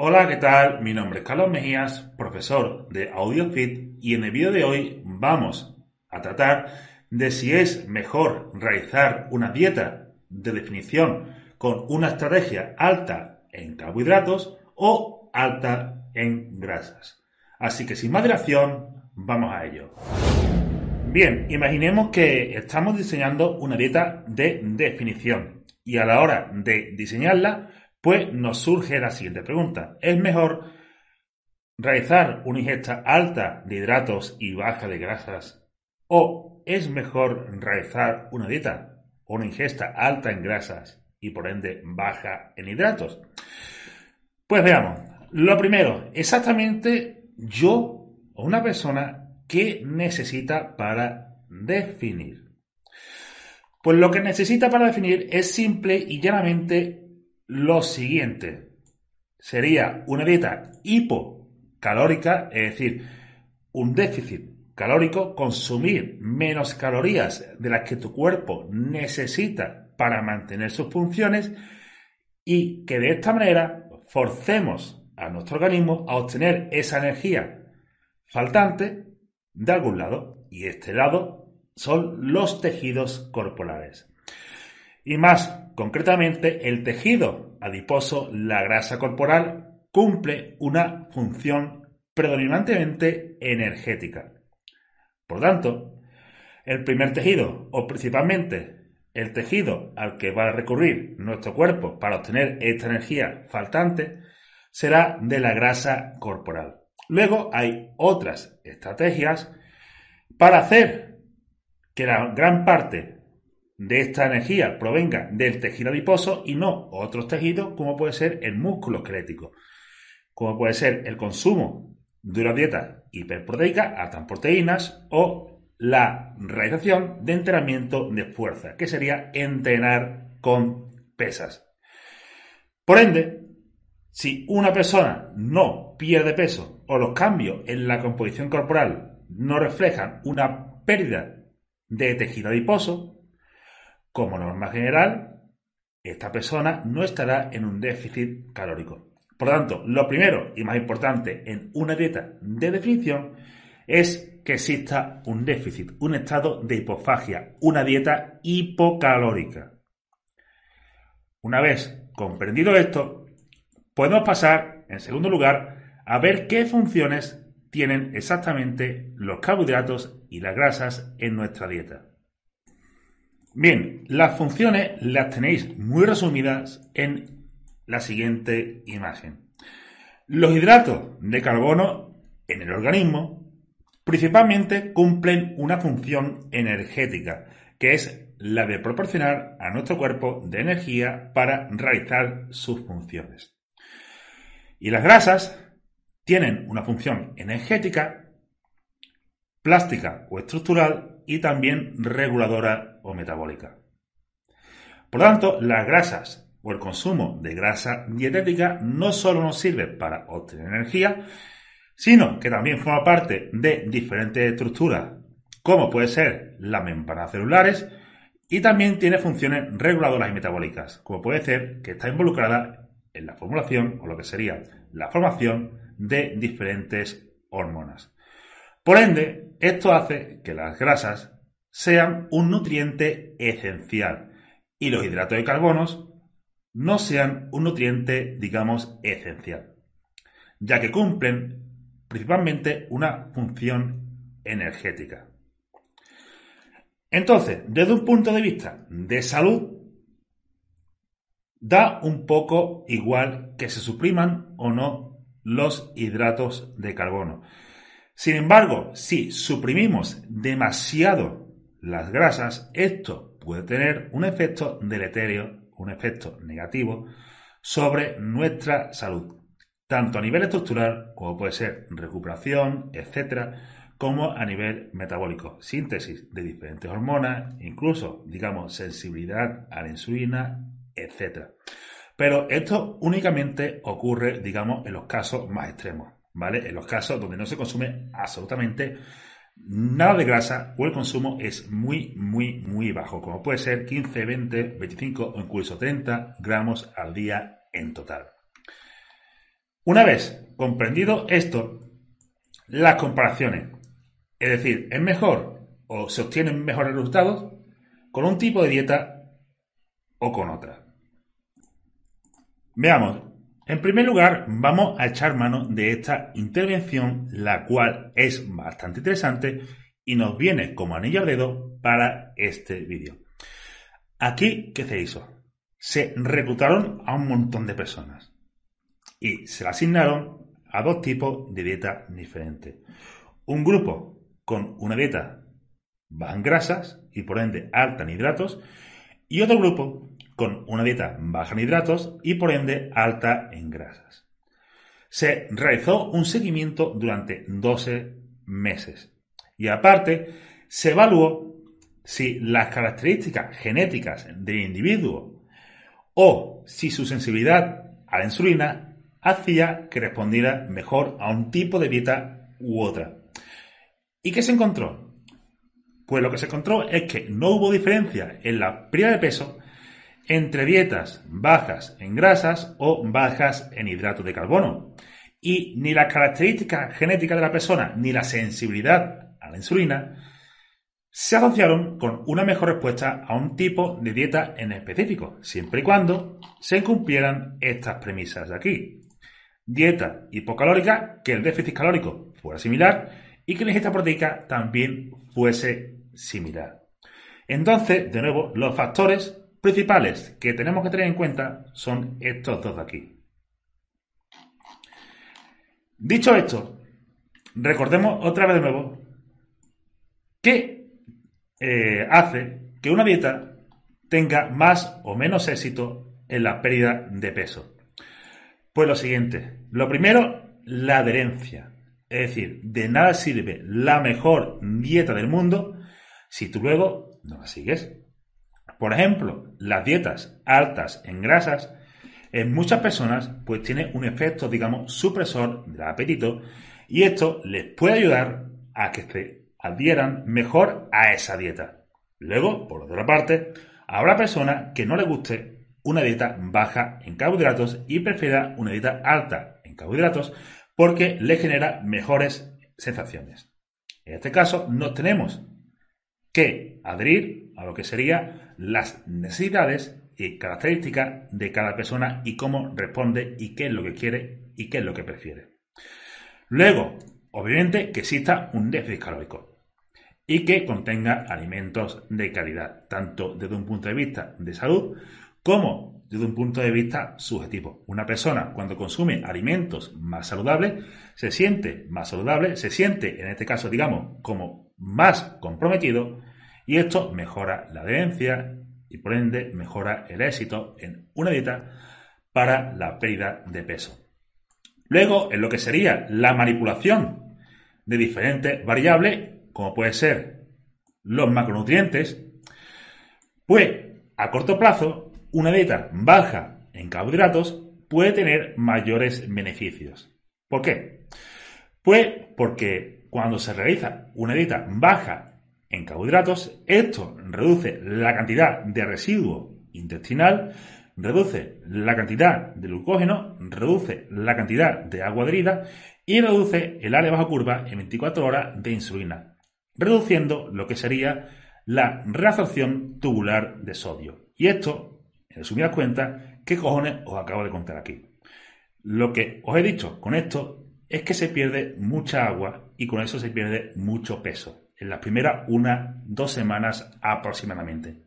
Hola, ¿qué tal? Mi nombre es Carlos Mejías, profesor de AudioFit y en el vídeo de hoy vamos a tratar de si es mejor realizar una dieta de definición con una estrategia alta en carbohidratos o alta en grasas. Así que sin más dilación, vamos a ello. Bien, imaginemos que estamos diseñando una dieta de definición y a la hora de diseñarla pues nos surge la siguiente pregunta. ¿Es mejor realizar una ingesta alta de hidratos y baja de grasas? ¿O es mejor realizar una dieta o una ingesta alta en grasas y por ende baja en hidratos? Pues veamos. Lo primero, exactamente yo o una persona que necesita para definir. Pues lo que necesita para definir es simple y llanamente lo siguiente. Sería una dieta hipocalórica, es decir, un déficit calórico, consumir menos calorías de las que tu cuerpo necesita para mantener sus funciones y que de esta manera forcemos a nuestro organismo a obtener esa energía faltante de algún lado. Y este lado son los tejidos corporales. Y más concretamente, el tejido adiposo, la grasa corporal, cumple una función predominantemente energética. Por tanto, el primer tejido, o principalmente el tejido al que va a recurrir nuestro cuerpo para obtener esta energía faltante, será de la grasa corporal. Luego hay otras estrategias para hacer que la gran parte de esta energía provenga del tejido adiposo y no otros tejidos como puede ser el músculo esquelético, como puede ser el consumo de una dieta hiperproteica, altas proteínas o la realización de entrenamiento de fuerza, que sería entrenar con pesas. Por ende, si una persona no pierde peso o los cambios en la composición corporal no reflejan una pérdida de tejido adiposo, como norma general, esta persona no estará en un déficit calórico. Por lo tanto, lo primero y más importante en una dieta de definición es que exista un déficit, un estado de hipofagia, una dieta hipocalórica. Una vez comprendido esto, podemos pasar, en segundo lugar, a ver qué funciones tienen exactamente los carbohidratos y las grasas en nuestra dieta. Bien, las funciones las tenéis muy resumidas en la siguiente imagen. Los hidratos de carbono en el organismo principalmente cumplen una función energética, que es la de proporcionar a nuestro cuerpo de energía para realizar sus funciones. Y las grasas tienen una función energética, plástica o estructural y también reguladora o metabólica. Por lo tanto, las grasas o el consumo de grasa dietética no solo nos sirve para obtener energía, sino que también forma parte de diferentes estructuras, como puede ser las membranas celulares, y también tiene funciones reguladoras y metabólicas, como puede ser que está involucrada en la formulación o lo que sería la formación de diferentes hormonas. Por ende, esto hace que las grasas sean un nutriente esencial y los hidratos de carbonos no sean un nutriente, digamos, esencial, ya que cumplen principalmente una función energética. Entonces, desde un punto de vista de salud, da un poco igual que se supriman o no los hidratos de carbono. Sin embargo, si suprimimos demasiado las grasas, esto puede tener un efecto deleterio, un efecto negativo sobre nuestra salud. tanto a nivel estructural, como puede ser recuperación, etcétera, como a nivel metabólico, síntesis de diferentes hormonas, incluso, digamos, sensibilidad a la insulina, etcétera. Pero esto únicamente ocurre, digamos, en los casos más extremos, ¿vale? En los casos donde no se consume absolutamente nada de grasa o el consumo es muy, muy, muy bajo, como puede ser 15, 20, 25 o incluso 30 gramos al día en total. Una vez comprendido esto, las comparaciones, es decir, ¿es mejor o se obtienen mejores resultados con un tipo de dieta o con otra? Veamos, en primer lugar, vamos a echar mano de esta intervención, la cual es bastante interesante y nos viene como anillo al dedo para este vídeo. Aquí, ¿qué se hizo? Se reclutaron a un montón de personas y se le asignaron a dos tipos de dieta diferentes. Un grupo con una dieta baja en grasas y por ende alta en hidratos y otro grupo con una dieta baja en hidratos y por ende alta en grasas. Se realizó un seguimiento durante 12 meses y aparte se evaluó si las características genéticas del individuo o si su sensibilidad a la insulina hacía que respondiera mejor a un tipo de dieta u otra. ¿Y qué se encontró? Pues lo que se encontró es que no hubo diferencia en la pérdida de peso entre dietas bajas en grasas o bajas en hidratos de carbono. Y ni las características genéticas de la persona ni la sensibilidad a la insulina se asociaron con una mejor respuesta a un tipo de dieta en específico, siempre y cuando se cumplieran estas premisas de aquí dieta hipocalórica, que el déficit calórico fuera similar y que la ingesta proteica también fuese similar. Entonces, de nuevo, los factores principales que tenemos que tener en cuenta son estos dos de aquí. Dicho esto, recordemos otra vez de nuevo qué eh, hace que una dieta tenga más o menos éxito en la pérdida de peso. Pues lo siguiente. Lo primero, la adherencia. Es decir, de nada sirve la mejor dieta del mundo si tú luego no la sigues. Por ejemplo, las dietas altas en grasas en muchas personas pues tiene un efecto, digamos, supresor del apetito y esto les puede ayudar a que se adhieran mejor a esa dieta. Luego, por otra parte, habrá personas que no les guste una dieta baja en carbohidratos y prefiera una dieta alta en carbohidratos porque le genera mejores sensaciones. En este caso, no tenemos que adherir a lo que serían las necesidades y características de cada persona y cómo responde y qué es lo que quiere y qué es lo que prefiere. Luego, obviamente que exista un déficit calórico y que contenga alimentos de calidad, tanto desde un punto de vista de salud como desde un punto de vista subjetivo. Una persona cuando consume alimentos más saludables se siente más saludable, se siente, en este caso, digamos, como más comprometido y esto mejora la adherencia y por ende mejora el éxito en una dieta para la pérdida de peso. Luego, en lo que sería la manipulación de diferentes variables, como puede ser los macronutrientes, pues a corto plazo una dieta baja en carbohidratos puede tener mayores beneficios. ¿Por qué? Pues porque cuando se realiza una dieta baja en carbohidratos, esto reduce la cantidad de residuo intestinal, reduce la cantidad de glucógeno, reduce la cantidad de agua adherida y reduce el área bajo curva en 24 horas de insulina, reduciendo lo que sería la reabsorción tubular de sodio. Y esto en resumidas cuentas, ¿qué cojones os acabo de contar aquí? Lo que os he dicho con esto es que se pierde mucha agua y con eso se pierde mucho peso. En las primeras una, dos semanas aproximadamente.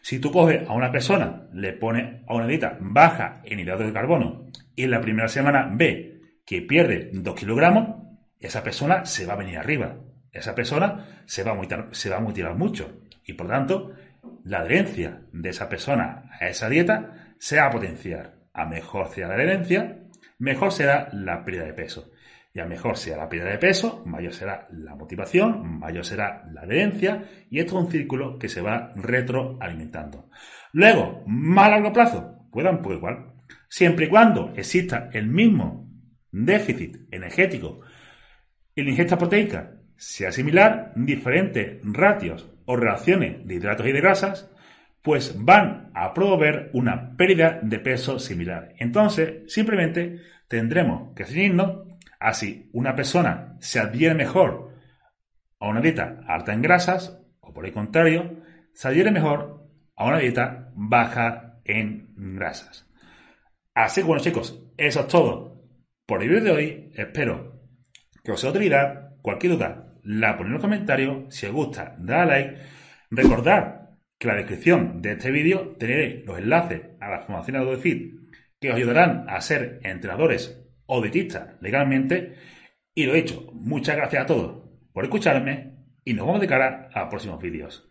Si tú coges a una persona, le pones a una dieta baja en hidratos de carbono y en la primera semana ve que pierde 2 kilogramos, esa persona se va a venir arriba. Esa persona se va a mutilar, se va a mutilar mucho. Y por tanto, la adherencia de esa persona a esa dieta se va a potenciar. A mejor sea la adherencia, mejor será la pérdida de peso. Y a mejor sea la pérdida de peso, mayor será la motivación, mayor será la adherencia, y esto es un círculo que se va retroalimentando. Luego, más a largo plazo, puedan pues igual. Siempre y cuando exista el mismo déficit energético y la ingesta proteica sea similar, diferentes ratios o relaciones de hidratos y de grasas, pues van a promover una pérdida de peso similar. Entonces, simplemente tendremos que seguirnos Así, una persona se adhiere mejor a una dieta alta en grasas, o por el contrario, se adhiere mejor a una dieta baja en grasas. Así que bueno chicos, eso es todo por el vídeo de hoy. Espero que os sea utilidad. Cualquier duda, la ponéis en los comentarios. Si os gusta, dale like. Recordad que en la descripción de este vídeo tenéis los enlaces a las formaciones de FIT que os ayudarán a ser entrenadores o dietista legalmente. Y lo he hecho. Muchas gracias a todos por escucharme y nos vemos de cara a próximos vídeos.